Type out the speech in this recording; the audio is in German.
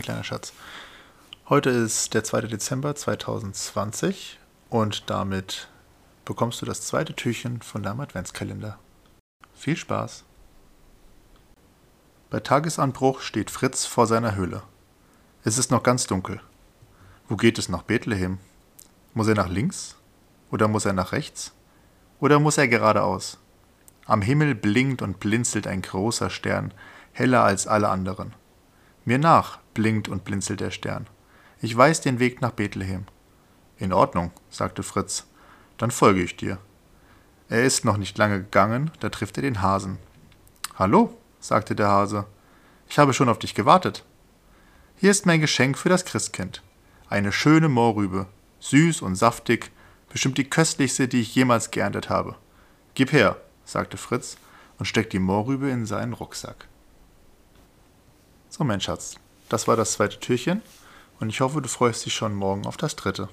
kleiner Schatz. Heute ist der 2. Dezember 2020 und damit bekommst du das zweite Türchen von deinem Adventskalender. Viel Spaß! Bei Tagesanbruch steht Fritz vor seiner Höhle. Es ist noch ganz dunkel. Wo geht es nach Bethlehem? Muss er nach links? Oder muss er nach rechts? Oder muss er geradeaus? Am Himmel blinkt und blinzelt ein großer Stern, heller als alle anderen. Mir nach blinkt und blinzelt der Stern. Ich weiß den Weg nach Bethlehem. In Ordnung, sagte Fritz. Dann folge ich dir. Er ist noch nicht lange gegangen, da trifft er den Hasen. Hallo, sagte der Hase. Ich habe schon auf dich gewartet. Hier ist mein Geschenk für das Christkind. Eine schöne Mohrrübe, süß und saftig, bestimmt die köstlichste, die ich jemals geerntet habe. Gib her, sagte Fritz und steckte die Mohrrübe in seinen Rucksack. So, mein Schatz, das war das zweite Türchen und ich hoffe, du freust dich schon morgen auf das dritte.